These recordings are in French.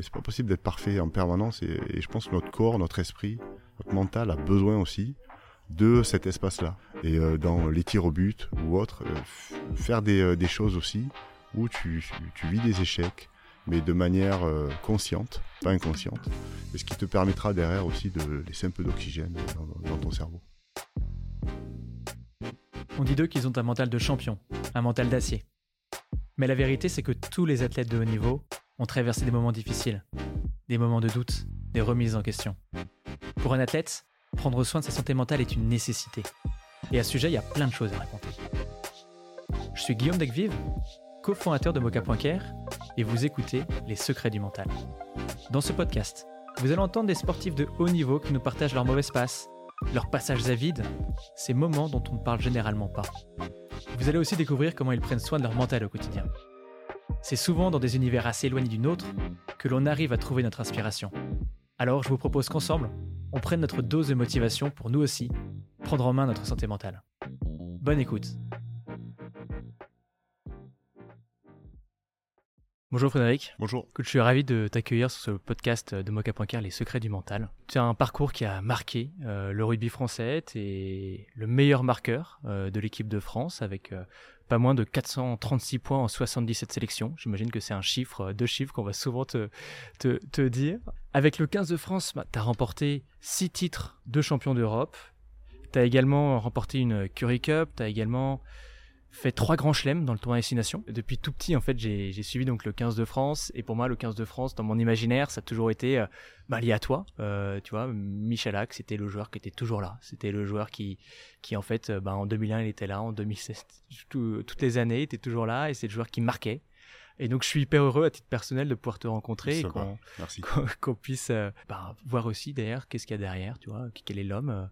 C'est pas possible d'être parfait en permanence. Et, je pense que notre corps, notre esprit, notre mental a besoin aussi de cet espace-là. Et euh, dans les tirs au but ou autre, euh, faire des, euh, des, choses aussi où tu, tu, vis des échecs, mais de manière consciente, pas inconsciente. Et ce qui te permettra derrière aussi de laisser un peu d'oxygène dans, dans ton cerveau. On dit d'eux qu'ils ont un mental de champion, un mental d'acier. Mais la vérité, c'est que tous les athlètes de haut niveau ont traversé des moments difficiles, des moments de doute, des remises en question. Pour un athlète, prendre soin de sa santé mentale est une nécessité. Et à ce sujet, il y a plein de choses à raconter. Je suis Guillaume Decvive, cofondateur de Mocha.care, et vous écoutez Les Secrets du Mental. Dans ce podcast, vous allez entendre des sportifs de haut niveau qui nous partagent leurs mauvaises passes, leurs passages à vide, ces moments dont on ne parle généralement pas. Vous allez aussi découvrir comment ils prennent soin de leur mental au quotidien. C'est souvent dans des univers assez éloignés du nôtre que l'on arrive à trouver notre inspiration. Alors je vous propose qu'ensemble, on prenne notre dose de motivation pour nous aussi prendre en main notre santé mentale. Bonne écoute Bonjour Frédéric. Bonjour. je suis ravi de t'accueillir sur ce podcast de Mocha.car, Les secrets du mental. Tu as un parcours qui a marqué euh, le rugby français. Tu es le meilleur marqueur euh, de l'équipe de France avec euh, pas moins de 436 points en 77 sélections. J'imagine que c'est un chiffre, deux chiffres qu'on va souvent te, te, dire. Avec le 15 de France, bah, tu as remporté 6 titres de champion d'Europe. Tu as également remporté une Curry Cup. Tu as également fait trois grands chelems dans le tournoi Destination. Depuis tout petit, en fait, j'ai suivi donc le 15 de France. Et pour moi, le 15 de France, dans mon imaginaire, ça a toujours été euh, bah, lié à toi. Euh, tu vois, Michalak, c'était le joueur qui était toujours là. C'était le joueur qui, qui en fait, euh, bah, en 2001, il était là. En 2016, toutes les années, il était toujours là. Et c'est le joueur qui marquait. Et donc, je suis hyper heureux à titre personnel de pouvoir te rencontrer et qu'on puisse bah, voir aussi d'ailleurs qu'est-ce qu'il y a derrière, tu vois, quel est l'homme, euh,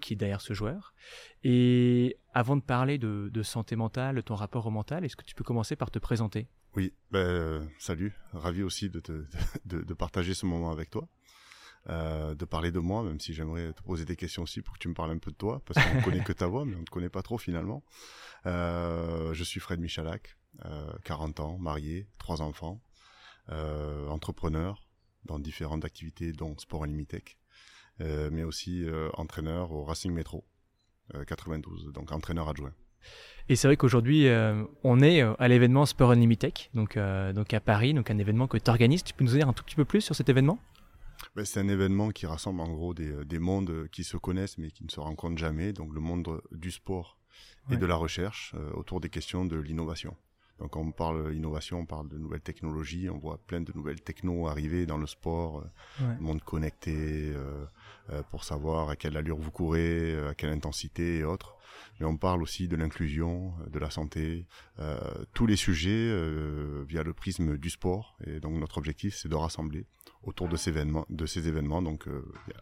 qui est derrière ce joueur. Et avant de parler de, santé mentale, ton rapport au mental, est-ce que tu peux commencer par te présenter? Oui, ben, salut, ravi aussi de, partager ce moment avec toi. Euh, de parler de moi, même si j'aimerais te poser des questions aussi pour que tu me parles un peu de toi, parce qu'on ne connaît que ta voix, mais on ne te connaît pas trop finalement. Euh, je suis Fred Michalak, 40 ans, marié, trois enfants, entrepreneur dans différentes activités, dont Sport Limitech. Euh, mais aussi euh, entraîneur au Racing Métro 92, euh, donc entraîneur adjoint. Et c'est vrai qu'aujourd'hui, on est à l'événement Sport Unlimited, donc, donc à Paris, donc un événement que tu organises. Tu peux nous dire un tout petit peu plus sur cet événement? Ben, C'est un événement qui rassemble en gros des, des, mondes qui se connaissent mais qui ne se rencontrent jamais, donc le monde du sport et de la recherche autour des questions de l'innovation. Donc on parle innovation, on parle de nouvelles technologies, on voit plein de nouvelles technos arriver dans le sport, le monde connecté, pour savoir à quelle allure vous courez, euh, à quelle intensité et autres. Mais on parle aussi de l'inclusion, euh, de la santé, tous les sujets via le prisme du sport. Et donc notre objectif, c'est de rassembler autour de ces événements, de ces événements donc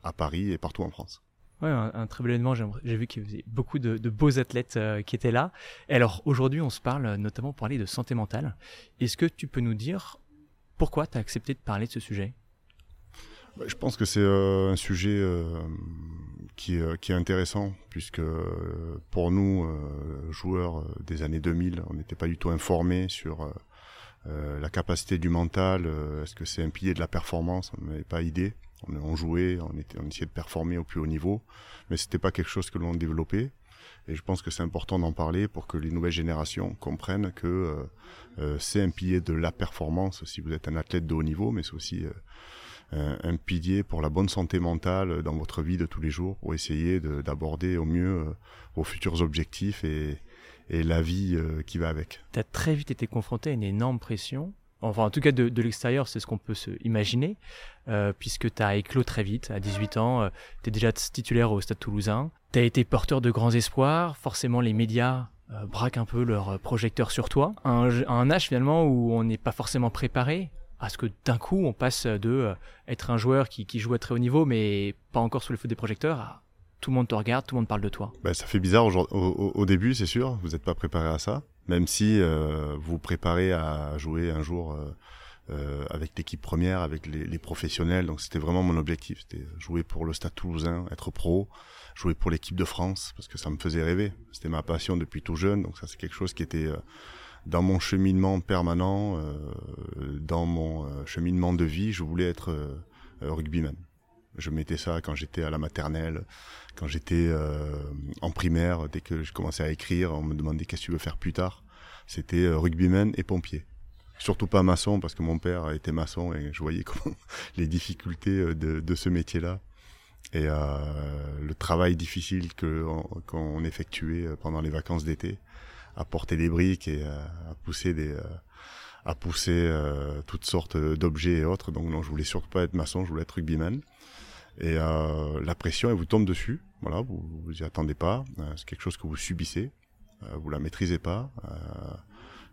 à Paris et partout en France. Ouais, un, très bel événement. J'ai vu qu'il y avait beaucoup de, beaux athlètes qui étaient là. Et alors aujourd'hui, on se parle notamment pour parler de santé mentale. Est-ce que tu peux nous dire pourquoi tu as accepté de parler de ce sujet? Je pense que c'est euh, un sujet euh, qui, euh, qui, est intéressant, puisque pour nous, joueurs des années 2000, on n'était pas du tout informés sur la capacité du mental. Est-ce que c'est un pilier de la performance On n'avait pas idée. On, jouait, on essayait de performer au plus haut niveau, mais c'était pas quelque chose que l'on développait. Et je pense que c'est important d'en parler pour que les nouvelles générations comprennent que c'est un pilier de la performance si vous êtes un athlète de haut niveau, mais c'est aussi un pilier pour la bonne santé mentale dans votre vie de tous les jours, pour essayer d'aborder au mieux euh, vos futurs objectifs et, la vie euh, qui va avec. Tu as très vite été confronté à une énorme pression. Enfin, en tout cas, de, l'extérieur, c'est ce qu'on peut se imaginer, euh, puisque tu as éclos très vite. À 18 ans, tu es déjà titulaire au Stade toulousain. Tu as été porteur de grands espoirs. Forcément, les médias braquent un peu leurs projecteurs sur toi. Un, un âge, finalement, où on n'est pas forcément préparé à ce que d'un coup on passe de euh, être un joueur qui, joue à très haut niveau mais pas encore sous le feu des projecteurs à tout le monde te regarde, tout le monde parle de toi. Bah, ça fait bizarre au, au, début, c'est sûr, vous n'êtes pas préparé à ça, même si euh, vous vous préparez à jouer un jour euh, avec l'équipe première, avec les, les professionnels. Donc c'était vraiment mon objectif, c'était jouer pour le Stade Toulousain, être pro, jouer pour l'équipe de France parce que ça me faisait rêver. C'était ma passion depuis tout jeune, donc ça c'est quelque chose qui était dans mon cheminement permanent, dans mon cheminement de vie, je voulais être rugbyman. Je mettais ça quand j'étais à la maternelle, quand j'étais en primaire, dès que je commençais à écrire, on me demandait qu'est-ce que tu veux faire plus tard. C'était rugbyman et pompier surtout pas maçon parce que mon père était maçon et je voyais comment les difficultés de, ce métier-là et euh, le travail difficile qu'on effectuait pendant les vacances d'été à porter des briques et euh, à pousser des euh, à pousser toutes sortes d'objets et autres. Donc non je voulais surtout pas être maçon je voulais être rugbyman. Et la pression elle vous tombe dessus. Voilà vous vous y attendez pas. C'est quelque chose que vous subissez. Vous la maîtrisez pas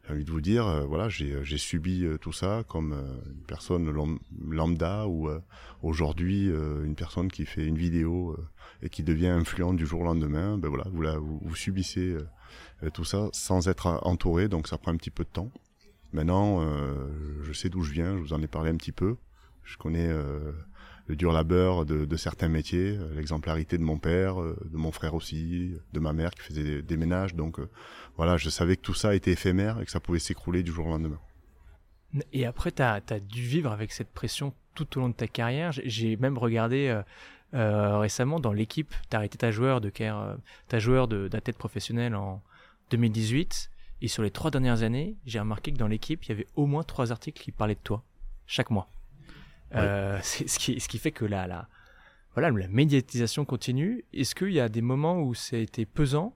j'ai envie de vous dire, euh, voilà, j'ai euh, subi euh, tout ça comme une personne lambda ou aujourd'hui une personne qui fait une vidéo et qui devient influente du jour au lendemain. Ben voilà, vous, vous, subissez tout ça sans être entouré, donc ça prend un petit peu de temps. Maintenant, je sais d'où je viens, je vous en ai parlé un petit peu. Je connais le dur labeur de, certains métiers, euh, l'exemplarité de mon père, euh, de mon frère aussi, de ma mère qui faisait des, ménages. Donc euh, voilà, je savais que tout ça était éphémère et que ça pouvait s'écrouler du jour au lendemain. Et après, tu as, dû vivre avec cette pression tout au long de ta carrière. J'ai même regardé récemment dans l'équipe, tu arrêté ta joueur de ta joueur d'athlète professionnel en 2018. Et sur les trois dernières années, j'ai remarqué que dans l'équipe, il y avait au moins trois articles qui parlaient de toi, chaque mois. Euh, c'est ce qui, ce qui fait que la, la, voilà, la médiatisation continue. Est-ce qu'il y a des moments où ça a été pesant,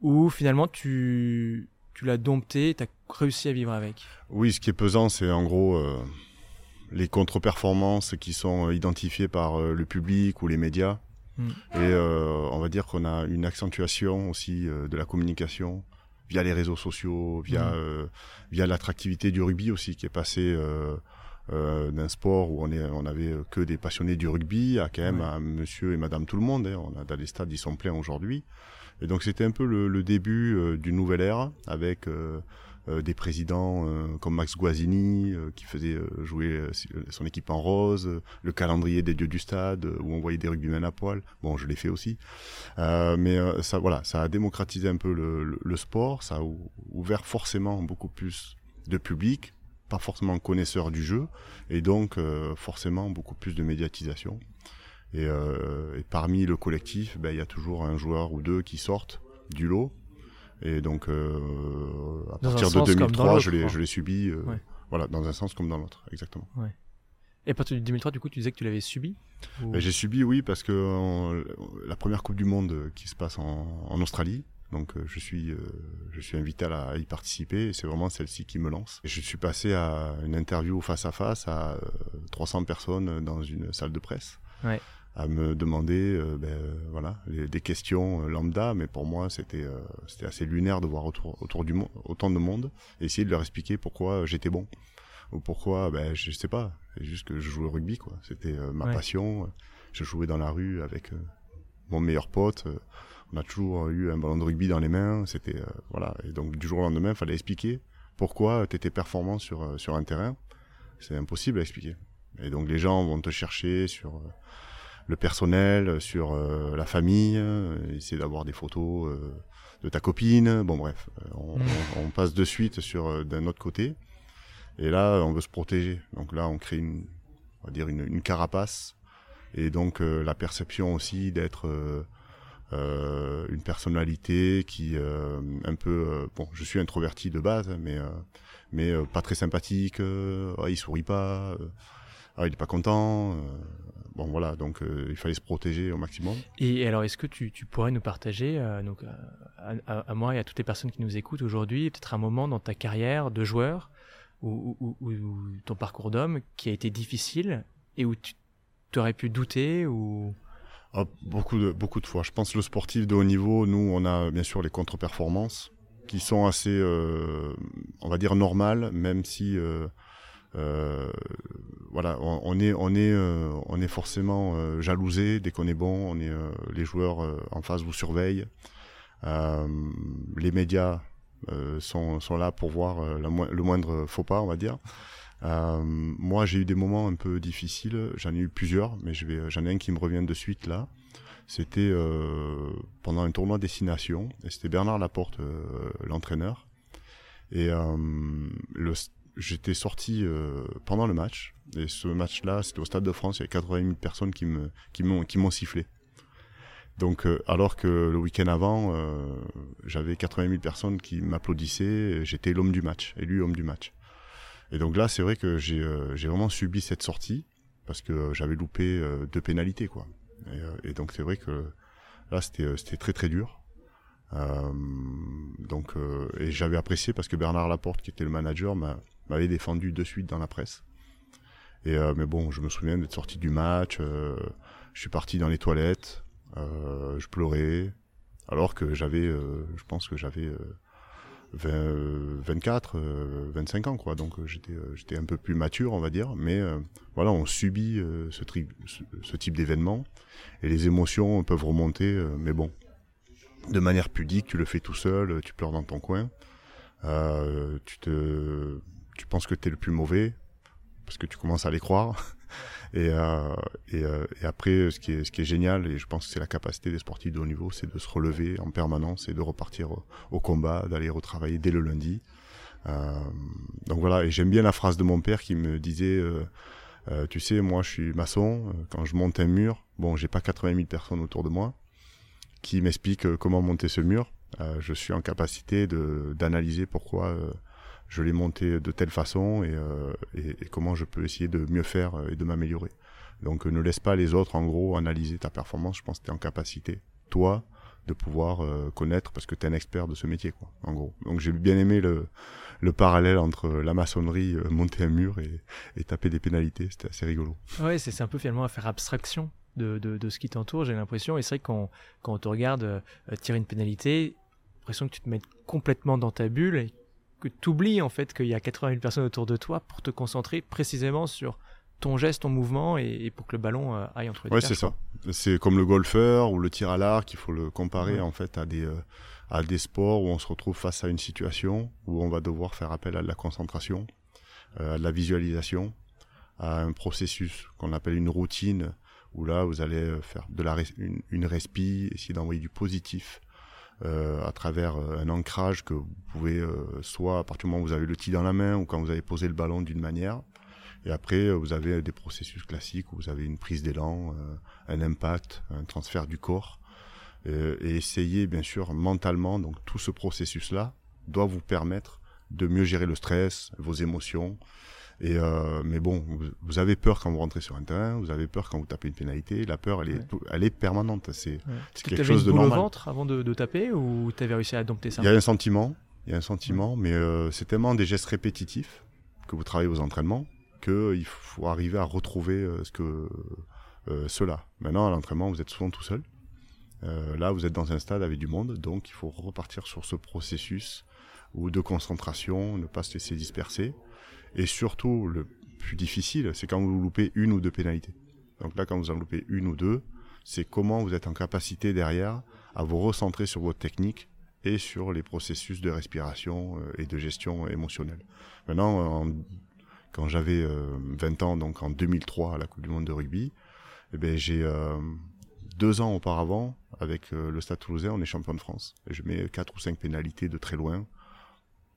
ou finalement tu, tu l'as dompté, tu as réussi à vivre avec? Oui, ce qui est pesant, c'est en gros euh, les contre-performances qui sont identifiées par euh, le public ou les médias. Hmm. Et on va dire qu'on a une accentuation aussi de la communication via les réseaux sociaux, via, hmm. via l'attractivité du rugby aussi, qui est passé euh, d'un sport où on est on avait que des passionnés du rugby à quand même à monsieur et madame tout le monde hein. on a dans les stades ils sont pleins aujourd'hui et donc c'était un peu le, le début euh, d'une nouvelle ère avec euh, des présidents comme Max Guazzini qui faisait jouer son équipe en rose, le calendrier des dieux du stade où on voyait des rugbymen à poil. Bon, je l'ai fait aussi, mais ça voilà, ça a démocratisé un peu le, le, le sport, ça a ouvert forcément beaucoup plus de public, pas forcément connaisseur du jeu, et donc euh, forcément beaucoup plus de médiatisation. Et, euh, et parmi le collectif, ben, il y a toujours un joueur ou deux qui sortent du lot. Et donc, euh, à partir de 2003, je l'ai, je l'ai subi, voilà, dans un sens comme dans l'autre, exactement. Ouais. Et à partir de 2003, du coup, tu disais que tu l'avais subi ben, J'ai subi, oui, parce que la première Coupe du Monde qui se passe en, en Australie, donc euh, je suis euh, je suis invité à, y participer et c'est vraiment celle-ci qui me lance. Et je suis passé à une interview face à face à 300 euh, personnes dans une salle de presse. à me demander ben, voilà des questions lambda mais pour moi c'était c'était assez lunaire de voir autour autour du monde autant de monde et essayer de leur expliquer pourquoi j'étais bon ou pourquoi ben je sais pas. C'est juste que je jouais au rugby quoi. C'était ma passion. Je jouais dans la rue avec mon meilleur pote on a toujours eu un ballon de rugby dans les mains. C'était euh, voilà. Et donc du jour au lendemain, il fallait expliquer pourquoi tu étais performant sur euh, sur un terrain. C'est impossible à expliquer. Et donc les gens vont te chercher sur euh, le personnel, sur la famille, essayer d'avoir des photos de ta copine. Bon bref, on, mm. passe de suite sur d'un autre côté. Et là, on veut se protéger. Donc là, on crée une, on va dire une, une carapace. Et donc la perception aussi d'être euh, une personnalité qui euh, un peu euh, bon je suis introverti de base mais mais pas très sympathique ah, il sourit pas ah, il est pas content bon voilà donc il fallait se protéger au maximum. Et alors est-ce que tu, tu, pourrais nous partager donc à, moi et à toutes les personnes qui nous écoutent aujourd'hui peut-être un moment dans ta carrière de joueur ou, ou ton parcours d'homme qui a été difficile et où tu aurais pu douter ou beaucoup, de, beaucoup de fois. Je pense que le sportif de haut niveau, nous, on a bien sûr les contre-performances qui sont assez, euh, on va dire, normales, même si, euh, euh, voilà, on, est, on est, on est forcément jalousé dès qu'on est bon. On est, les joueurs en face vous surveillent. les médias sont, sont là pour voir le moindre faux pas, on va dire. Euh, moi, j'ai eu des moments un peu difficiles. J'en ai eu plusieurs, mais je vais, j'en ai un qui me revient de suite là. C'était euh, pendant un tournoi destination, et c'était Bernard Laporte, euh, l'entraîneur. Et j'étais sorti pendant le match. Et ce match-là, c'était au Stade de France. Il y avait 80 000 personnes qui me qui m'ont qui m'ont sifflé. Donc, alors que le week-end avant, j'avais 80 000 personnes qui m'applaudissaient, j'étais l'homme du match, élu homme du match. Et donc là, c'est vrai que j'ai vraiment subi cette sortie parce que j'avais loupé deux pénalités, quoi. Et, donc c'est vrai que là, c'était c'était très très dur. Euh, donc, euh, et j'avais apprécié parce que Bernard Laporte, qui était le manager, m'avait défendu de suite dans la presse. Et euh, mais bon, je me souviens d'être sorti du match. je suis parti dans les toilettes. je pleurais, alors que j'avais, je pense que j'avais 24, 25 ans, quoi. Donc j'étais, j'étais un peu plus mature, on va dire. Mais voilà, on subit ce, type d'événement et les émotions peuvent remonter. mais bon, de manière pudique, tu le fais tout seul, tu pleures dans ton coin, euh, tu te, tu penses que tu es le plus mauvais parce que tu commences à les croire. Et, euh, euh, et, après, ce qui, est, génial, et je pense que c'est la capacité des sportifs de haut niveau, c'est de se relever en permanence et de repartir au, combat, d'aller retravailler dès le lundi. donc voilà, et j'aime bien la phrase de mon père qui me disait, tu sais, moi je suis maçon, quand je monte un mur, bon, j'ai pas 80 000 personnes autour de moi, qui m'explique euh, comment monter ce mur. Euh, je suis en capacité d'analyser pourquoi euh, je l'ai monté de telle façon et, et, comment je peux essayer de mieux faire et de m'améliorer. Donc ne laisse pas les autres en gros analyser ta performance. Je pense que tu es en capacité, toi, de pouvoir connaître parce que tu es un expert de ce métier, quoi, en gros. Donc j'ai bien aimé le, le parallèle entre la maçonnerie, monter un mur et, taper des pénalités. C'était assez rigolo. Ouais, c'est un peu finalement à faire abstraction de, ce qui t'entoure, j'ai l'impression. Et c'est vrai que quand, on te regarde euh, tirer une pénalité, l'impression que tu te mets complètement dans ta bulle que tu oublies en fait qu'il y a 80 000 personnes autour de toi pour te concentrer précisément sur ton geste, ton mouvement et, pour que le ballon euh, aille entre les Ouais, c'est ça. C'est comme le golfeur ou le tir à l'arc, il faut le comparer en fait à des, euh, à des sports où on se retrouve face à une situation où on va devoir faire appel à la concentration, à la visualisation, à un processus qu'on appelle une routine où là vous allez euh, faire de la une, une respi, essayer d'envoyer du positif euh, à travers euh, un ancrage que vous pouvez euh, soit à partir du moment où vous avez le tee dans la main ou quand vous avez posé le ballon d'une manière. Et après vous avez des processus classiques où vous avez une prise d'élan, un impact, un transfert du corps. et essayer bien sûr mentalement, donc tout ce processus là doit vous permettre de mieux gérer le stress, vos émotions, et euh, mais bon, vous, avez peur quand vous rentrez sur un terrain, vous avez peur quand vous tapez une pénalité. La peur, elle est, elle est permanente. C'est quelque chose de normal. au ventre avant de, de taper ou tu avais réussi à dompter ça? Il y a un sentiment, il y a un sentiment, mais euh, c'est tellement des gestes répétitifs que vous travaillez aux entraînements qu'il faut arriver à retrouver euh, ce que euh, cela. Maintenant, à l'entraînement, vous êtes souvent tout seul. Euh, là, vous êtes dans un stade avec du monde, donc il faut repartir sur ce processus ou de concentration, ne pas se laisser disperser. Et surtout, le plus difficile, c'est quand vous loupez une ou deux pénalités. Donc là, quand vous en loupez une ou deux, c'est comment vous êtes en capacité derrière à vous recentrer sur votre technique et sur les processus de respiration euh, et de gestion émotionnelle. Maintenant, quand j'avais 20 euh, ans, donc en 2003 à la Coupe du Monde de rugby, eh ben, j'ai euh, deux ans auparavant, avec le Stade Toulousain, on est champion de France. Et je mets quatre ou cinq pénalités de très loin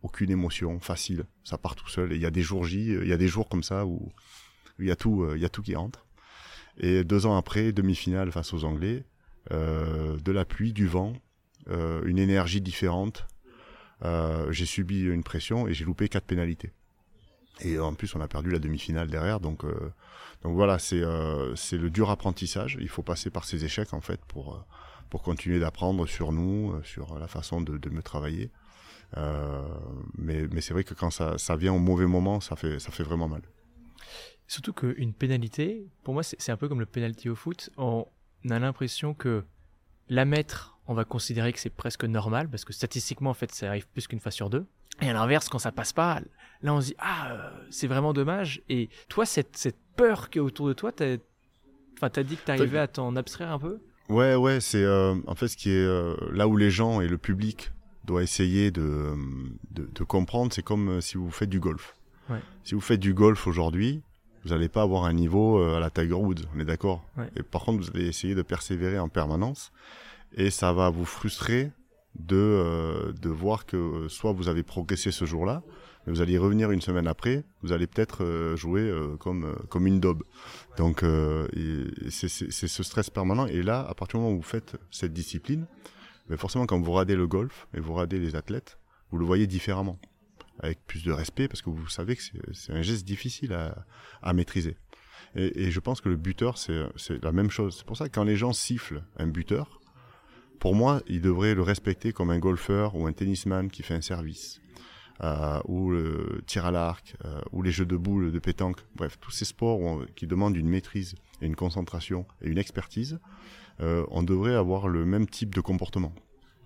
aucune émotion, facile, ça part tout seul. Et il y a des jours J, il y a des jours comme ça où il y a tout, euh, il y a tout qui rentre. Et deux ans après, demi-finale face aux Anglais, euh, de la pluie, du vent, euh, une énergie différente. j'ai subi une pression et j'ai loupé quatre pénalités. Et en plus, on a perdu la demi-finale derrière, donc donc voilà, c'est c'est le dur apprentissage. Il faut passer par ces échecs en fait pour pour continuer d'apprendre sur nous, sur la façon de me travailler. Euh, mais, mais c'est vrai que quand ça, ça vient au mauvais moment, ça fait, ça fait vraiment mal. Surtout qu'une pénalité, pour moi, c'est un peu comme le penalty au foot. On a l'impression que la mettre, on va considérer que c'est presque normal, parce que statistiquement, en fait, ça arrive plus qu'une fois sur deux. Et à l'inverse, quand ça passe pas, là, on se dit, ah, euh, c'est vraiment dommage. Et toi, cette, cette peur qui est autour de toi, t'as enfin, as dit que t'arrivais à t'en abstraire un peu? Ouais, ouais, c'est euh, en fait ce qui est là où les gens et le public doit essayer de, de, comprendre, c'est comme euh, si vous faites du golf. Si vous faites du golf aujourd'hui, vous n'allez pas avoir un niveau euh, à la Tiger Woods, on est d'accord. Et par contre, vous allez essayer de persévérer en permanence, et ça va vous frustrer de, de voir que soit vous avez progressé ce jour-là, mais vous allez revenir une semaine après, vous allez peut-être jouer comme, comme une daube. Donc c'est ce stress permanent. Et là, à partir du moment où vous faites cette discipline, mais forcément quand vous radez le golf et vous radez les athlètes, vous le voyez différemment, avec plus de respect, parce que vous savez que c'est un geste difficile à, maîtriser. Et, je pense que le buteur, c'est la même chose. C'est pour ça que quand les gens sifflent un buteur, pour moi, ils devraient le respecter comme un golfeur ou un tennisman qui fait un service. Euh, ou le tir à l'arc, euh, ou les jeux de boules, de pétanque, bref, tous ces sports qui demandent une maîtrise et une concentration et une expertise, on devrait avoir le même type de comportement.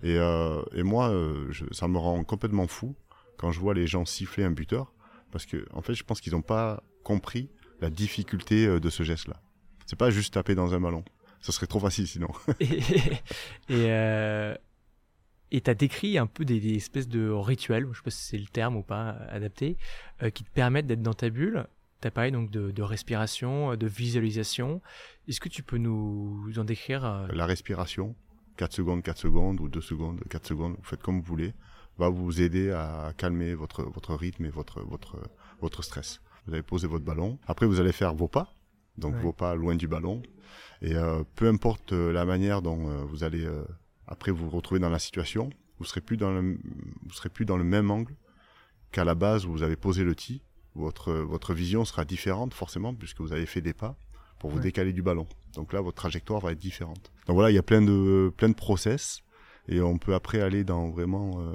Et, euh, et moi, euh, ça me rend complètement fou quand je vois les gens siffler un buteur, parce que en fait, je pense qu'ils n'ont pas compris la difficulté euh, de ce geste-là. C'est pas juste taper dans un ballon. Ça serait trop facile sinon. et et euh, tu as décrit un peu des, espèces de rituels, je sais pas si c'est le terme ou pas adapté, euh, qui te permettent d'être dans ta bulle. Tu as parlé donc de, de, respiration, de visualisation. Est-ce que tu peux nous en décrire La respiration, 4 secondes, 4 secondes, ou 2 secondes, 4 secondes, vous faites comme vous voulez, va vous aider à calmer votre, votre rythme et votre, votre, votre stress. Vous allez poser votre ballon. Après, vous allez faire vos pas, donc vos pas loin du ballon. Et euh, peu importe euh, la manière dont euh, vous allez euh, après vous retrouver dans la situation, vous serez plus dans le, vous serez plus dans le même angle qu'à la base où vous avez posé le tee. Votre, votre vision sera différente forcément puisque vous avez fait des pas pour vous décaler du ballon. Donc là, votre trajectoire va être différente. Donc voilà, il y a plein de, plein de process et on peut après aller dans vraiment euh,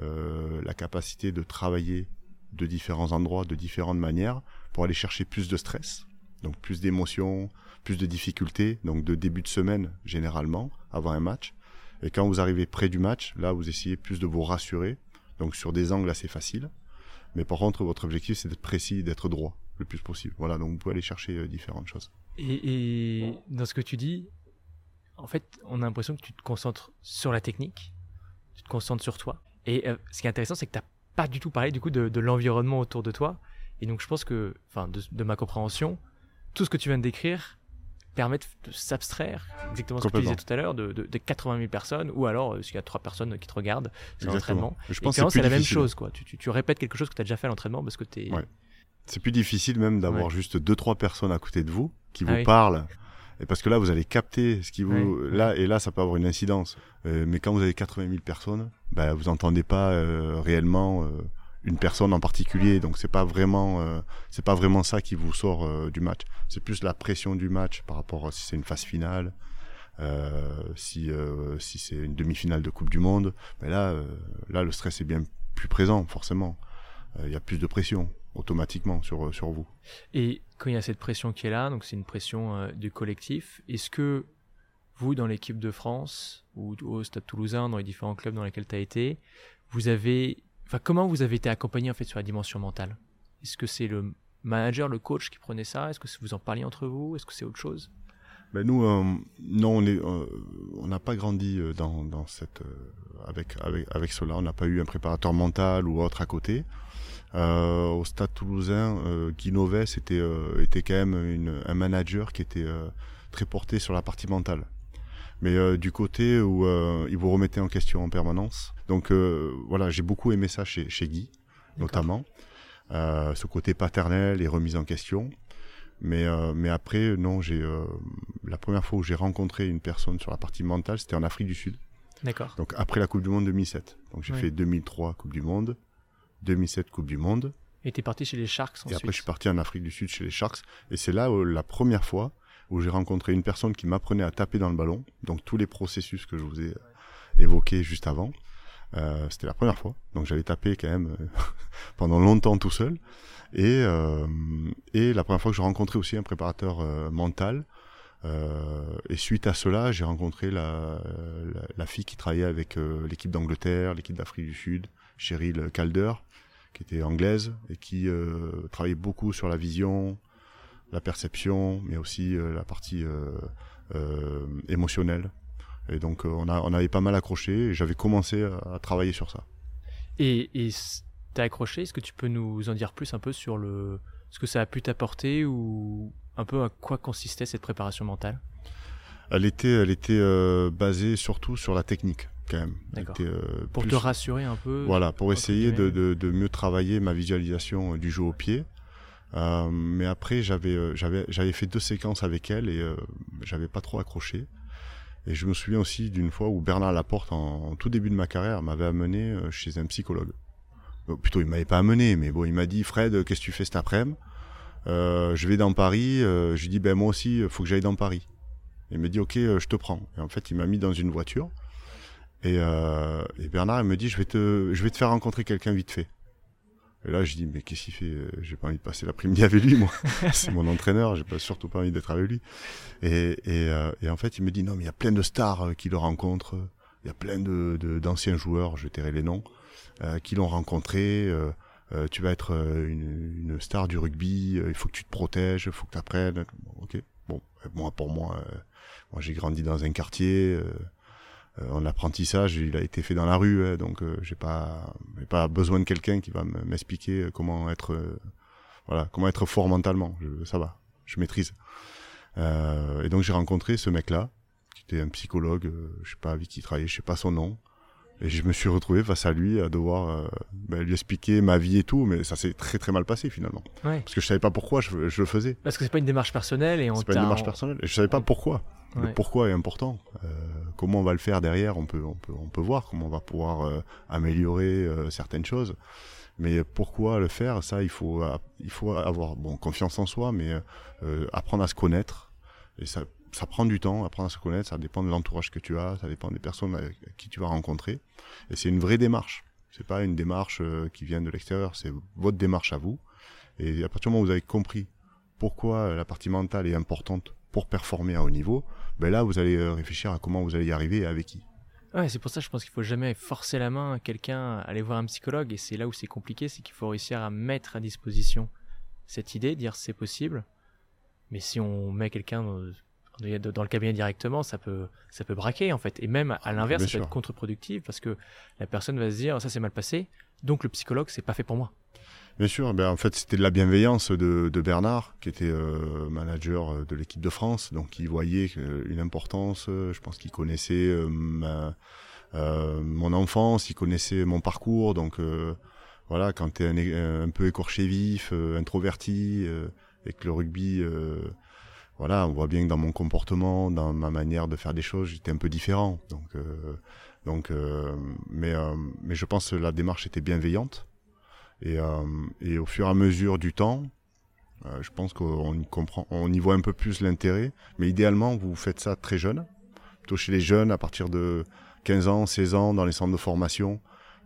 euh, la capacité de travailler de différents endroits, de différentes manières pour aller chercher plus de stress, donc plus d'émotions, plus de difficultés, donc de début de semaine généralement avant un match. Et quand vous arrivez près du match, là, vous essayez plus de vous rassurer, donc sur des angles assez faciles. Mais par contre, votre objectif, c'est d'être précis, d'être droit le plus possible. Voilà, donc vous pouvez aller chercher euh, différentes choses. Et, dans ce que tu dis, en fait, on a l'impression que tu te concentres sur la technique, tu te concentres sur toi. Et euh, ce qui est intéressant, c'est que tu n'as pas du tout parlé du coup de, l'environnement autour de toi. Et donc je pense que, enfin, de, ma compréhension, tout ce que tu viens de décrire permet de s'abstraire, exactement ce que tu disais tout à l'heure, de, de, 80 000 personnes, ou alors euh, s'il y a trois personnes qui te regardent, c'est l'entraînement. Je pense que c'est la même chose, quoi. Tu, tu, répètes quelque chose que tu as déjà fait à l'entraînement parce que tu es, c'est plus difficile même d'avoir juste deux trois personnes à côté de vous qui vous ah parlent. Et parce que là, vous allez capter ce qui vous là et là, ça peut avoir une incidence. Euh, mais quand vous avez 80 000 personnes, bah, vous entendez pas euh, réellement euh, une personne en particulier. Donc c'est pas vraiment c'est pas vraiment ça qui vous sort du match. C'est plus la pression du match par rapport à si c'est une phase finale. si si c'est une demi-finale de Coupe du Monde, mais là là le stress est bien plus présent forcément. Il y a plus de pression automatiquement sur, euh, sur vous. Et quand il y a cette pression qui est là, donc c'est une pression euh, du collectif, est-ce que vous, dans l'équipe de France, ou au Stade Toulousain, dans les différents clubs dans lesquels tu as été, vous avez... Comment vous avez été accompagné en fait sur la dimension mentale? Est-ce que c'est le manager, le coach qui prenait ça? Est-ce que vous en parliez entre vous? Est-ce que c'est autre chose? Ben nous, euh, non, on est, on n'a pas grandi cette, avec, cela. On n'a pas eu un préparateur mental ou autre à côté. Euh, au Stade Toulousain, euh, Guy Noves était, euh, quand même un manager qui était euh, très porté sur la partie mentale. Mais du côté où il vous remettait en question en permanence. Donc voilà, j'ai beaucoup aimé ça chez, chez Guy, notamment. ce côté paternel et remise en question. Mais, mais après, non, j'ai la première fois où j'ai rencontré une personne sur la partie mentale, c'était en Afrique du Sud. D'accord. Donc après la Coupe du Monde 2007. Donc j'ai fait 2003 Coupe du Monde, 2007 Coupe du Monde. Et t'es parti chez les Sharks ensuite. Et après, je suis parti en Afrique du Sud chez les Sharks. Et c'est là où, la première fois où j'ai rencontré une personne qui m'apprenait à taper dans le ballon. Donc tous les processus que je vous ai évoqués juste avant. Euh, c'était la première fois. Donc j'avais tapé quand même euh, pendant longtemps tout seul. Et, euh, et la première fois que j'ai rencontré aussi un préparateur euh, mental. Euh, et suite à cela, j'ai rencontré la, la, la, fille qui travaillait avec l'équipe d'Angleterre, l'équipe d'Afrique du Sud, Cheryl Calder, qui était anglaise et qui travaillait beaucoup sur la vision, la perception, mais aussi la partie émotionnelle. Et donc on, a, on avait pas mal accroché et j'avais commencé à, travailler sur ça. Et t'as accroché, est-ce que tu peux nous en dire plus un peu sur le, ce que ça a pu t'apporter ou un peu à quoi consistait cette préparation mentale? Elle était, elle était basée surtout sur la technique quand même. Était, euh, Pour plus- te rassurer un peu. Voilà, pour essayer de, guillemets. de, de mieux travailler ma visualisation euh, du jeu au pied. Euh, mais après, j'avais euh, j'avais j'avais fait deux séquences avec elle et euh, j'avais pas trop accroché. Et je me souviens aussi d'une fois où Bernard Laporte, en, en tout début de ma carrière, m'avait amené euh, chez un psychologue. Plutôt, il m'avait pas amené, mais bon, il m'a dit Fred, qu'est-ce que tu fais cet après-midi? Euh, Je vais dans Paris. Euh, je lui dis ben moi aussi, faut que j'aille dans Paris. Il me dit ok, euh, je te prends. Et en fait, il m'a mis dans une voiture. Et, euh, et Bernard il me dit je vais te je vais te faire rencontrer quelqu'un vite fait. Et là je dis mais qu'est-ce qu'il fait? Euh, J'ai pas envie de passer l'après-midi avec lui moi. C'est mon entraîneur, j'ai pas surtout pas envie d'être avec lui. Et, et, euh, et en fait il me dit non mais il y a plein de stars euh, qui le rencontrent. Il y a plein de d'anciens joueurs, je tairai les noms, euh, qui l'ont rencontré. euh, tu vas être une, une star du rugby. il faut que tu te protèges, il faut que tu apprennes. Bon, ok. Bon, moi pour moi, moi j'ai grandi dans un quartier. Euh, en apprentissage, il a été fait dans la rue, hein, donc euh, j'ai pas, pas besoin de quelqu'un qui va m'expliquer euh, comment être, voilà, comment être fort mentalement. Je- ça va, je maîtrise. Et donc j'ai rencontré ce mec-là, qui était un psychologue, je sais pas avec qui il travaillait, je sais pas son nom. Et je me suis retrouvé face à lui à devoir euh, ben, lui expliquer ma vie et tout, mais ça s'est très très mal passé finalement. Ouais. Parce que je savais pas pourquoi je, je le faisais. Parce que c'est pas une démarche personnelle et on C'est pas une démarche personnelle. Et je savais pas pourquoi. Le pourquoi est important. Euh, comment on va le faire derrière, on peut, on peut, on peut voir comment on va pouvoir euh, améliorer certaines choses. Mais pourquoi le faire, ça, il faut, il faut avoir bon confiance en soi, mais apprendre à se connaître. Et ça, ça prend du temps, apprendre à se connaître. Ça dépend de l'entourage que tu as, ça dépend des personnes avec qui tu vas rencontrer. Et c'est une vraie démarche. C'est pas une démarche euh, qui vient de l'extérieur, c'est votre démarche à vous. Et à partir du moment où vous avez compris pourquoi la partie mentale est importante pour performer à haut niveau, ben là, vous allez euh, réfléchir à comment vous allez y arriver et avec qui. Ouais, c'est pour ça que je pense qu'il faut jamais forcer la main à quelqu'un à aller voir un psychologue. Et c'est là où c'est compliqué, c'est qu'il faut réussir à mettre à disposition cette idée, dire c'est possible. Mais si on met quelqu'un dans, le cabinet directement, ça peut, ça peut braquer en fait. Et même à l'inverse, ça peut sûr. être contre-productif parce que la personne va se dire ça s'est mal passé, donc le psychologue c'est pas fait pour moi. Bien sûr, ben en fait, c'était de la bienveillance de, de Bernard, qui était euh, manager euh, de l'équipe de France, donc il voyait que- une importance. euh, Je pense qu'il connaissait euh, ma- euh, mon enfance, il connaissait mon parcours, donc euh, voilà, quand tu es un, peu écorché vif, euh, introverti, euh, et que le rugby, euh, voilà, on voit bien que dans mon comportement, dans ma manière de faire des choses, j'étais un peu différent. Donc, euh, donc, euh, mais, euh, mais je pense que la démarche était bienveillante. Et, et au fur et à mesure du temps, je pense qu'on y comprend, on y voit un peu plus l'intérêt. Mais idéalement, vous faites ça très jeune, plutôt chez les jeunes, à partir de 15 ans, 16 ans, dans les centres de formation.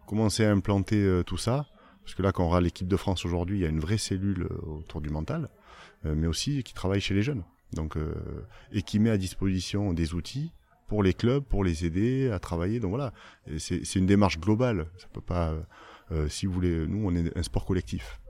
Commencez à implanter tout ça. Parce que là, quand on regarde l'équipe de France aujourd'hui, il y a une vraie cellule autour du mental, mais aussi qui travaille chez les jeunes. Donc, euh, et qui met à disposition des outils pour les clubs, pour les aider à travailler. Donc voilà, c'est une démarche globale. Ça peut pas, euh, euh, si vous voulez, nous, on est un sport collectif.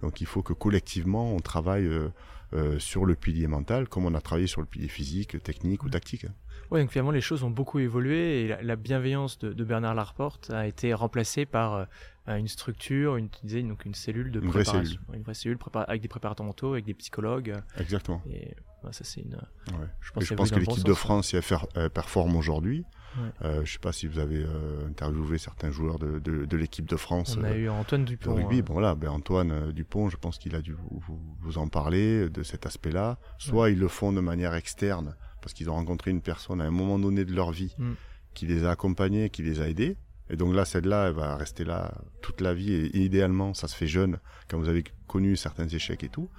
Donc il faut que collectivement, on travaille euh, euh, sur le pilier mental, comme on a travaillé sur le pilier physique, technique ou tactique. Ouais, donc finalement les choses ont beaucoup évolué et la, la bienveillance de, de Bernard Larporte a été remplacée par une structure, une, donc une cellule de Une vraie préparation, une vraie cellule prépa- avec des préparateurs mentaux, avec des psychologues. Exactement. Et ça c'est une. Ouais. Je pense, je que l'équipe de France, si elle, elle performe aujourd'hui, Ouais. euh, je sais pas si vous avez euh, interviewé certains joueurs de, de, de l'équipe de France. On a euh, eu Antoine Dupont. rugby. euh, Bon là, ben Antoine euh, Dupont, je pense qu'il a dû vous, vous- vous en parler de cet aspect-là. Soit ils le font de manière externe parce qu'ils ont rencontré une personne à un moment donné de leur vie Mm. qui les a accompagnés, qui les a aidés. Et donc là, celle-là, elle va rester là toute la vie. Et idéalement, ça se fait jeune quand vous avez connu certains échecs et tout.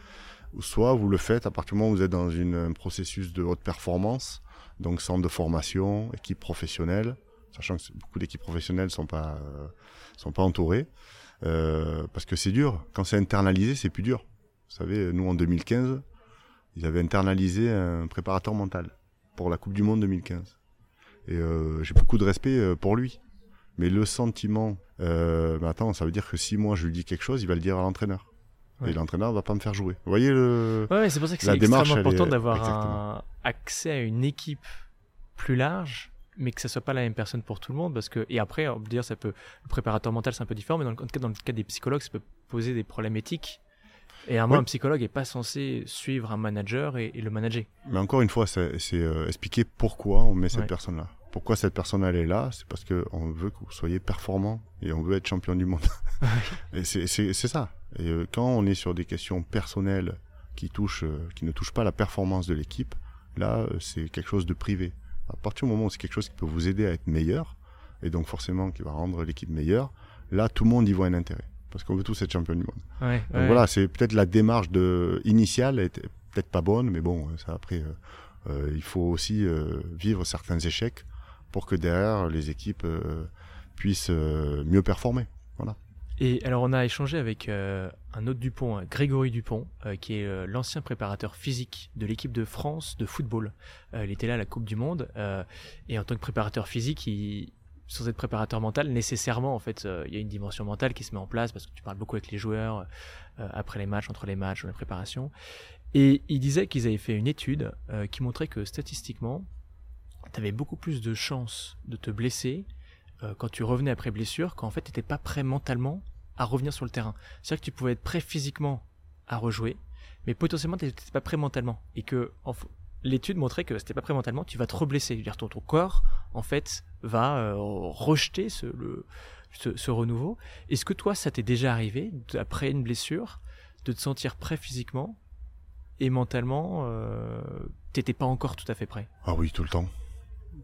Soit vous le faites à partir du moment où vous êtes dans un processus de haute performance, donc centre de formation, équipe professionnelle, sachant que beaucoup d'équipes professionnelles sont euh, sont pas entourées. Euh, parce que c'est dur. Quand c'est internalisé, c'est plus dur. Vous savez, nous en 2015, ils avaient internalisé un préparateur mental pour la Coupe du Monde 2015. Et euh, j'ai beaucoup de respect pour lui. Mais le sentiment, ça veut dire que si moi je lui dis quelque chose, il va le dire à l'entraîneur. Ouais. Et l'entraîneur va pas me faire jouer. Vous voyez le. Ouais, ouais, c'est pour ça que c'est extrêmement elle important est- d'avoir accès à une équipe plus large, mais que ça soit pas la même personne pour tout le monde, parce que et après, on peut dire ça peut le préparateur mental c'est un peu différent, mais dans le cas dans le cas des psychologues, ça peut poser des problèmes éthiques. Et à un moment, Oui. un psychologue est pas censé suivre un manager et, et le manager. Mais encore une fois, c'est c'est, euh, expliquer pourquoi on met cette Ouais. personne-là. Pourquoi cette personne elle est là C'est parce qu'on veut que vous soyez performant et on veut être champion du monde. et c'est ça. Et euh, quand on est sur des questions personnelles qui touchent, euh, qui ne touchent pas la performance de l'équipe, là euh, c'est quelque chose de privé. À partir du moment où c'est quelque chose qui peut vous aider à être meilleur, et donc forcément qui va rendre l'équipe meilleure, là tout le monde y voit un intérêt parce qu'on veut tous être champion du monde. donc voilà, c'est peut-être la démarche de initiale peut-être pas bonne, mais bon, ça après il faut aussi vivre certains échecs pour que derrière les équipes euh, puissent euh, mieux performer. Voilà. Et alors on a échangé avec euh, un autre Dupont, Grégory Dupont, qui est l'ancien préparateur physique de l'équipe de France de football. il était là à la Coupe du Monde et en tant que préparateur physique, il, sans être préparateur mental, nécessairement en fait, il y a une dimension mentale qui se met en place parce que tu parles beaucoup avec les joueurs après les matchs, entre les matchs, dans la préparation. Et il disait qu'ils avaient fait une étude qui montrait que statistiquement, tu avais beaucoup plus de chances de te blesser euh, quand tu revenais après blessure, qu'en fait tu n'étais pas prêt mentalement à revenir sur le terrain. C'est-à-dire que tu pouvais être prêt physiquement à rejouer, mais potentiellement tu n'étais pas prêt mentalement. Et que l'étude montrait que si tu pas prêt mentalement, tu vas te reblesser. Dire ton, ton corps, en fait, va euh, rejeter ce, le, ce, renouveau. Est-ce que toi, ça t'est déjà arrivé, après une blessure, de te sentir prêt physiquement et mentalement, euh, t'étais pas encore tout à fait prêt? Ah oui, tout le temps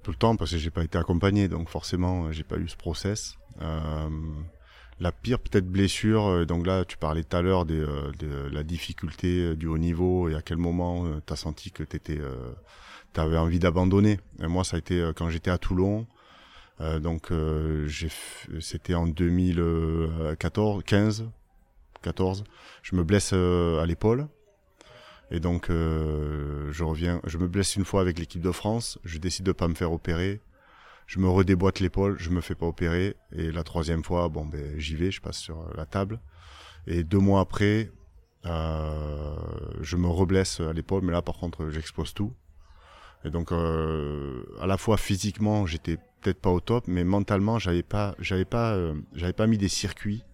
tout le temps parce que j'ai pas été accompagné, donc forcément euh, j'ai pas eu ce process. Euh, la pire peut-être blessure, euh, donc là tu parlais tout à l'heure de, de, la difficulté du haut niveau et à quel moment tu as senti que tu avais envie d'abandonner. Moi ça a été quand j'étais à Toulon, donc c'était en 2014, 15, 14, je me blesse à l'épaule. Et donc, euh, je reviens, je me blesse une fois avec l'équipe de France, je décide de pas me faire opérer, je me redéboîte l'épaule, je me fais pas opérer, et la troisième fois, bon ben j'y vais, je passe sur la table, et deux mois après, euh, je me reblesse à l'épaule, mais là par contre j'expose tout, et donc euh, à la fois physiquement j'étais peut-être pas au top, mais mentalement j'avais pas, j'avais pas, j'avais pas mis des circuits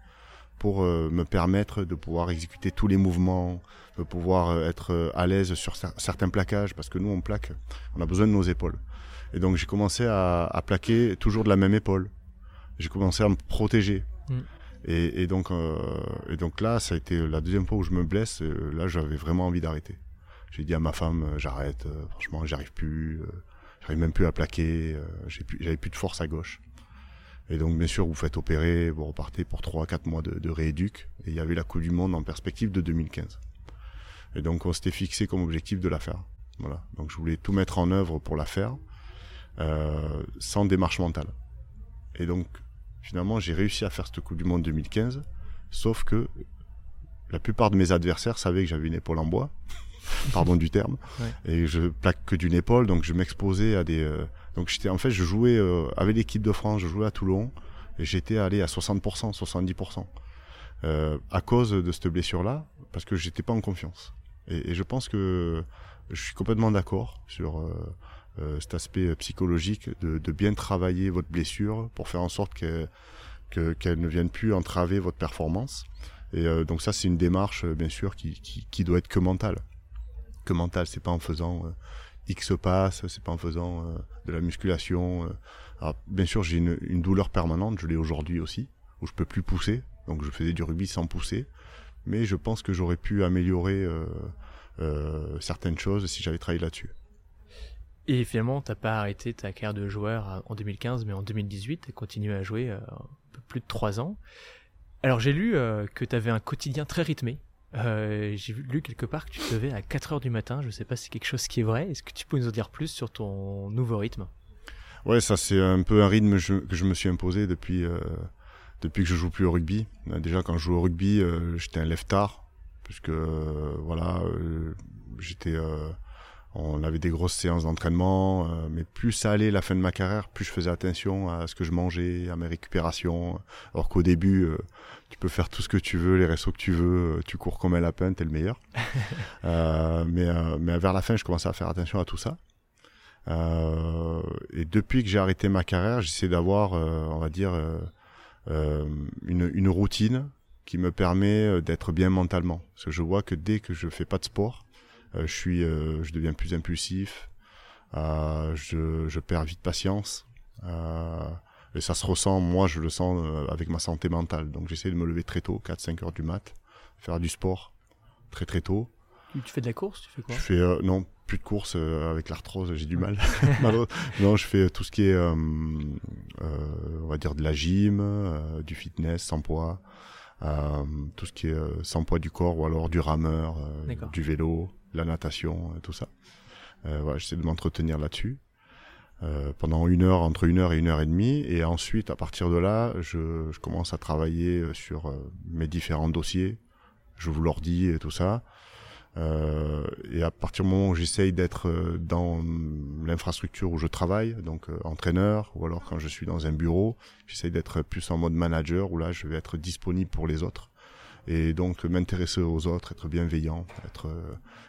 pour euh, me permettre de pouvoir exécuter tous les mouvements, de pouvoir euh, être euh, à l'aise sur certains plaquages, parce que nous on plaque, on a besoin de nos épaules. Et donc j'ai commencé à, à, plaquer toujours de la même épaule. J'ai commencé à me protéger. Mm. Et, et, donc, et donc là, ça a été la deuxième fois où je me blesse. là, j'avais vraiment envie d'arrêter. J'ai dit à ma femme, j'arrête. franchement, j'arrive plus. j'arrive même plus à plaquer. j'avais plus de force à gauche. Et donc, bien sûr, vous faites opérer, vous repartez pour 3-4 mois de, rééduc. Et il y avait la Coupe du Monde en perspective de 2015. Et donc, on s'était fixé comme objectif de la faire. Voilà. Donc, je voulais tout mettre en œuvre pour la faire, euh, sans démarche mentale. Et donc, finalement, j'ai réussi à faire cette Coupe du Monde 2015, sauf que la plupart de mes adversaires savaient que j'avais une épaule en bois. pardon du terme, et je plaque que d'une épaule, donc je m'exposais à des. Euh, donc j'étais en fait, je jouais euh, avec l'équipe de France, je jouais à Toulon, et j'étais allé à 60%, 70%, euh, à cause de cette blessure-là, parce que j'étais pas en confiance. Et, et, je pense que je suis complètement d'accord sur cet aspect psychologique de, de, bien travailler votre blessure pour faire en sorte qu'elle qu'elle ne vienne plus entraver votre performance. Et donc ça, c'est une démarche, bien sûr, qui, qui, qui doit être que mentale que mental. C'est pas en faisant euh, X passe, c'est pas en faisant euh, de la musculation. Euh. Alors, bien sûr, j'ai une, douleur permanente, je l'ai aujourd'hui aussi, où je peux plus pousser. Donc, je faisais du rugby sans pousser. Mais je pense que j'aurais pu améliorer certaines choses si j'avais travaillé là-dessus. Et finalement, t'as pas arrêté ta carrière de joueur en 2015, mais en 2018, tu continué à jouer un peu plus de 3 ans. Alors j'ai lu que tu avais un quotidien très rythmé, euh, j'ai lu quelque part que tu te levais à 4h du matin. Je sais pas si c'est quelque chose qui est vrai. Est-ce que tu peux nous en dire plus sur ton nouveau rythme? Ouais, ça c'est un peu un rythme que je me suis imposé depuis, euh, depuis que je joue plus au rugby. Euh, déjà quand je jouais au rugby, j'étais un lève-tard. Puisque voilà, j'étais on avait des grosses séances d'entraînement, mais plus ça allait la fin de ma carrière, plus je faisais attention à ce que je mangeais, à mes récupérations. Alors qu'au début, tu peux faire tout ce que tu veux, les restos que tu veux, euh, tu cours comme un lapin, t'es le meilleur. euh, mais, euh, mais vers la fin, je commençais à faire attention à tout ça. Euh, et depuis que j'ai arrêté ma carrière, j'essaie d'avoir, euh, on va dire, une, une routine qui me permet d'être bien mentalement. Parce que je vois que dès que je fais pas de sport, je suis, je deviens plus impulsif. je, je, perds vite patience. et ça se ressent, moi je le sens avec ma santé mentale. Donc j'essaie de me lever très tôt, 4-5 heures du mat, faire du sport très très tôt. Tu fais de la course Tu fais quoi? Je fais, non, plus de course avec l'arthrose, j'ai du mal. non, je fais tout ce qui est, on va dire, de la gym, du fitness sans poids. Euh, tout ce qui est euh, sans poids du corps ou alors du rameur, euh, du vélo, la natation, tout ça. voilà, j'essaie de m'entretenir là-dessus. Euh, pendant une heure, entre une heure et une heure et demie. Et ensuite, à partir de là, je, commence à travailler sur mes différents dossiers. Je vous leur dis et tout ça. Euh, et à partir du moment où j'essaye d'être euh, dans l'infrastructure où je travaille, donc euh, entraîneur, ou alors quand je suis dans un bureau, j'essaye d'être plus en mode manager, où là je vais être disponible pour les autres. Et donc m'intéresser aux autres, être bienveillant, être,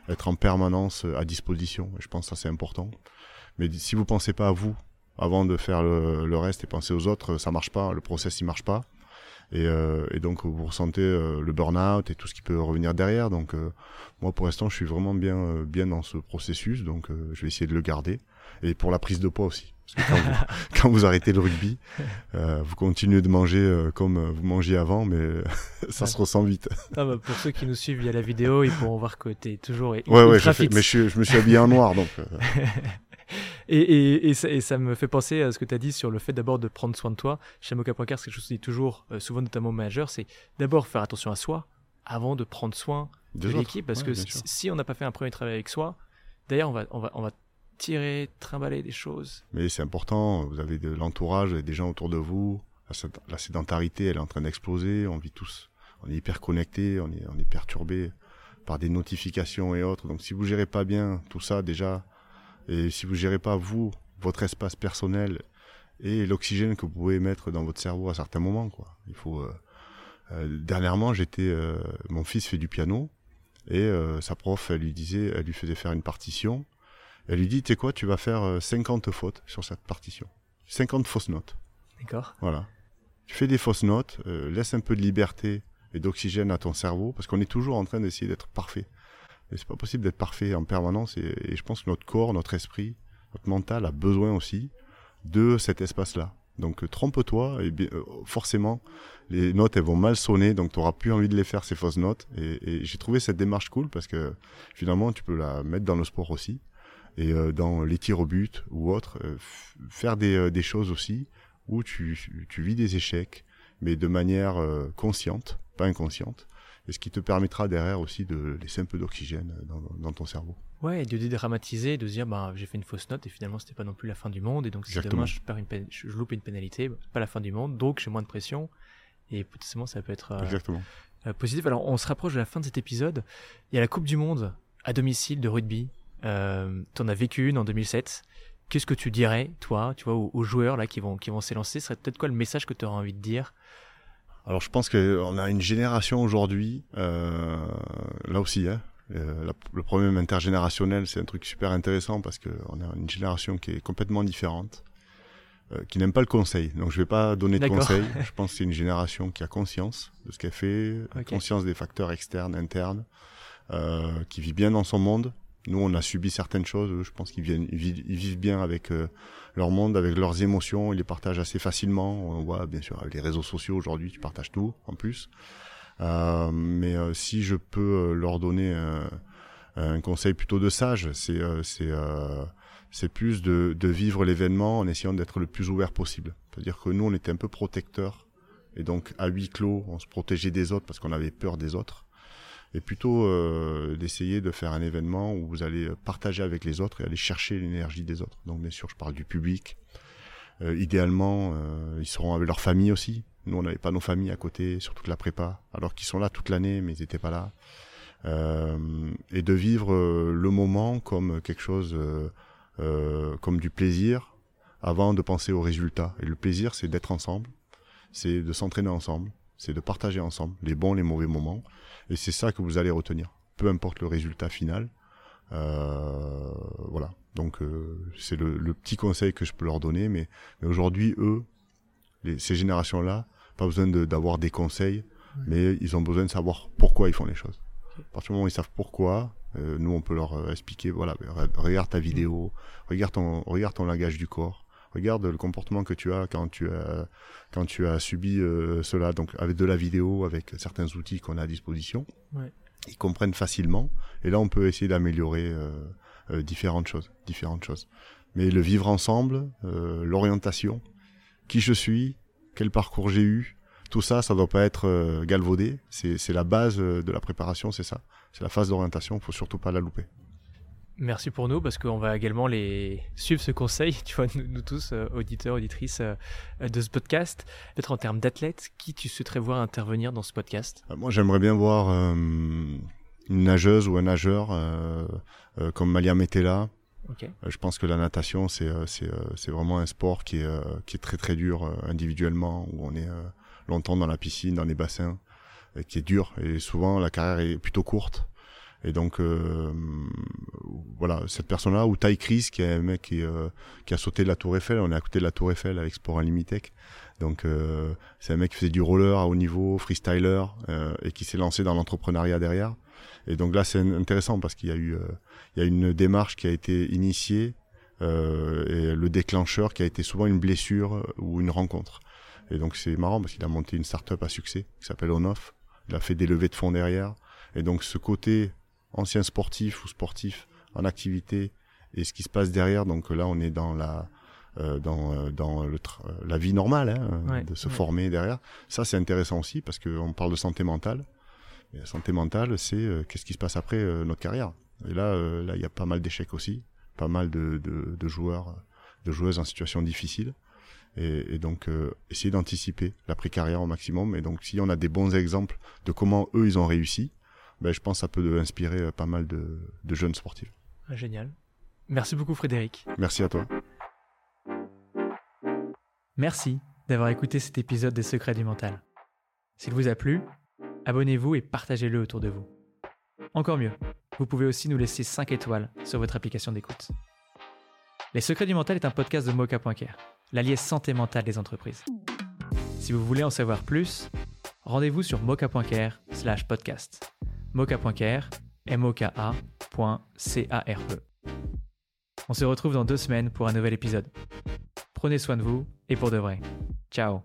être en permanence à disposition. Je pense que ça c'est important. Mais si vous pensez pas à vous avant de faire le, le reste et penser aux autres, ça marche pas, le process il marche pas. Et, euh, et, donc vous ressentez euh, le burn-out et tout ce qui peut revenir derrière. Donc euh, moi pour l'instant je suis vraiment bien bien dans ce processus, donc je vais essayer de le garder. Et pour la prise de poids aussi. Parce que quand, vous, quand vous arrêtez le rugby, vous continuez de manger comme vous mangiez avant, mais ça se ressent vite. Ah bah pour ceux qui nous suivent via la vidéo, ils pourront voir que tu es toujours ouais, ouais, mais je, je, me suis habillé en noir, donc et, et, ça, me fait penser à ce que tu as dit sur le fait d'abord de prendre soin de toi. Chez Moka.car, ce que je dis toujours, euh, souvent notamment au manager, c'est d'abord faire attention à soi avant de prendre soin de, l'équipe. Parce que si, on n'a pas fait un premier travail avec soi, d'ailleurs, on va, on, va, on va tirer, trimballer des choses. Mais c'est important, vous avez de l'entourage, des gens autour de vous. La, sédentarité, elle est en train d'exploser. On vit tous, on est hyper connectés, on est, on est perturbé par des notifications et autres. Donc si vous gérez pas bien tout ça, déjà, et si vous gérez pas vous, votre espace personnel et l'oxygène que vous pouvez mettre dans votre cerveau à certains moments, quoi. Il faut. Euh, euh, dernièrement, j'étais, euh, mon fils fait du piano et sa prof, elle lui disait, elle lui faisait faire une partition. Elle lui dit, tu sais quoi, tu vas faire 50 fautes sur cette partition, 50 fausses notes. D'accord. Voilà. Tu fais des fausses notes, laisse un peu de liberté et d'oxygène à ton cerveau parce qu'on est toujours en train d'essayer d'être parfait. Et c'est pas possible d'être parfait en permanence. Et, je pense que notre corps, notre esprit, notre mental a besoin aussi de cet espace-là. Donc euh, trompe-toi et euh, forcément les notes elles vont mal sonner donc tu auras plus envie de les faire ces fausses notes et, j'ai trouvé cette démarche cool parce que finalement tu peux la mettre dans le sport aussi et euh, dans les tirs au but ou autre faire des, des, choses aussi où tu, tu vis des échecs mais de manière consciente pas inconsciente et ce qui te permettra derrière aussi de laisser un peu d'oxygène dans, dans, ton cerveau. Ouais, et de dédramatiser, de se dire bah j'ai fait une fausse note et finalement c'était pas non plus la fin du monde et donc si demain je perds une je loupe une pénalité, pas la fin du monde, donc j'ai moins de pression et potentiellement ça peut être euh, euh, positif. Alors on se rapproche de la fin de cet épisode. Il y a la Coupe du Monde à domicile de rugby. Euh, tu en as vécu une en 2007. Qu'est-ce que tu dirais, toi, tu vois, aux, aux joueurs là qui vont qui vont s'élancer, serait peut-être quoi le message que tu aurais envie de dire? Alors je pense qu'on a une génération aujourd'hui, euh, là aussi, hein, euh, le problème intergénérationnel, c'est un truc super intéressant parce qu'on a une génération qui est complètement différente, euh, qui n'aime pas le conseil. Donc je vais pas donner de conseils. Je pense que c'est une génération qui a conscience de ce qu'elle fait, conscience des facteurs externes, internes, euh, qui vit bien dans son monde, nous, on a subi certaines choses. Je pense qu'ils viennent, ils vivent, bien avec euh, leur monde, avec leurs émotions. Ils les partagent assez facilement. On voit, bien sûr, avec les réseaux sociaux aujourd'hui, tu partages tout en plus. Euh, mais euh, si je peux leur donner un conseil plutôt de sage, c'est c'est c'est plus de, de vivre l'événement en essayant d'être le plus ouvert possible. C'est-à-dire que nous, on était un peu protecteurs. Et donc, à huis clos, on se protégeait des autres parce qu'on avait peur des autres et plutôt euh, d'essayer de faire un événement où vous allez partager avec les autres et aller chercher l'énergie des autres. Donc bien sûr, je parle du public. Euh, idéalement, euh, ils seront avec leur famille aussi. Nous, on n'avait pas nos familles à côté sur toute la prépa, alors qu'ils sont là toute l'année, mais ils n'étaient pas là. et de vivre le moment comme quelque chose, comme du plaisir, avant de penser au résultat. Et le plaisir, c'est d'être ensemble, c'est de s'entraîner ensemble, c'est de partager ensemble les bons, les mauvais moments. Et c'est ça que vous allez retenir, peu importe le résultat final. Euh, voilà. Donc euh, c'est le, petit conseil que je peux leur donner. Mais, mais aujourd'hui, eux, les, ces générations-là, pas besoin d'avoir des conseils, mais ils ont besoin de savoir pourquoi ils font les choses. À partir du moment où ils savent pourquoi, nous on peut leur expliquer voilà, regarde ta vidéo, regarde ton, regarde ton langage du corps, regarde le comportement que tu as quand tu as, quand tu as subi cela. Donc avec de la vidéo, avec certains outils qu'on a à disposition, ils comprennent facilement. Et là on peut essayer d'améliorer différentes choses, différentes choses. Mais le vivre ensemble, l'orientation, qui je suis, quel parcours j'ai eu, tout ça, ça ne doit pas être euh, galvaudé. C'est la base euh, de la préparation, c'est ça. C'est la phase d'orientation, il faut surtout pas la louper. Merci pour nous, parce qu'on va également les suivre ce conseil, tu vois, nous, tous, euh, auditeurs, auditrices de ce podcast. Peut-être en termes d'athlètes, qui tu souhaiterais voir intervenir dans ce podcast? Moi, j'aimerais bien voir une nageuse ou un nageur comme Malia Metella, je pense que la natation, c'est c'est vraiment un sport qui est, qui est très très dur individuellement, où on est longtemps dans la piscine, dans les bassins, qui est dur. Et souvent, la carrière est plutôt courte. Et donc, euh, voilà, cette personne-là, ou Ty Chris, qui est un mec qui, euh, qui, a sauté de la Tour Eiffel, on est à côté de la Tour Eiffel avec Sport Unlimited. Donc, euh, c'est un mec qui faisait du roller à haut niveau, freestyler, et qui s'est lancé dans l'entrepreneuriat derrière. Et donc là, c'est intéressant parce qu'il y a eu, il y a une démarche qui a été initiée, et le déclencheur qui a été souvent une blessure ou une rencontre. Et donc c'est marrant parce qu'il a monté une start-up à succès qui s'appelle Onoff. Il a fait des levées de fonds derrière. Et donc ce côté ancien sportif ou sportif en activité et ce qui se passe derrière, donc là on est dans la euh, dans, euh, dans le la vie normale, hein, de se former derrière. Ça c'est intéressant aussi parce qu'on parle de santé mentale. Et la santé mentale, c'est euh, qu'est-ce qui se passe après notre carrière. Et là, là il y a pas mal d'échecs aussi, pas mal de, de, de joueurs, de joueuses en situation difficile et, donc euh, essayer d'anticiper l'après-carrière au maximum. Et donc si on a des bons exemples de comment eux ils ont réussi, ben, je pense que ça peut inspirer euh, pas mal de, jeunes sportifs. Ah, génial. Merci beaucoup Frédéric. Merci à toi. Merci d'avoir écouté cet épisode des Secrets du Mental. S'il vous a plu, abonnez-vous et partagez-le autour de vous. Encore mieux, vous pouvez aussi nous laisser 5 étoiles sur votre application d'écoute. Les Secrets du Mental est un podcast de Mocha.care l'allié santé mentale des entreprises. Si vous voulez en savoir plus, rendez-vous sur mocha.care slash podcast. mocha.care, On se retrouve dans deux semaines pour un nouvel épisode. Prenez soin de vous et pour de vrai. Ciao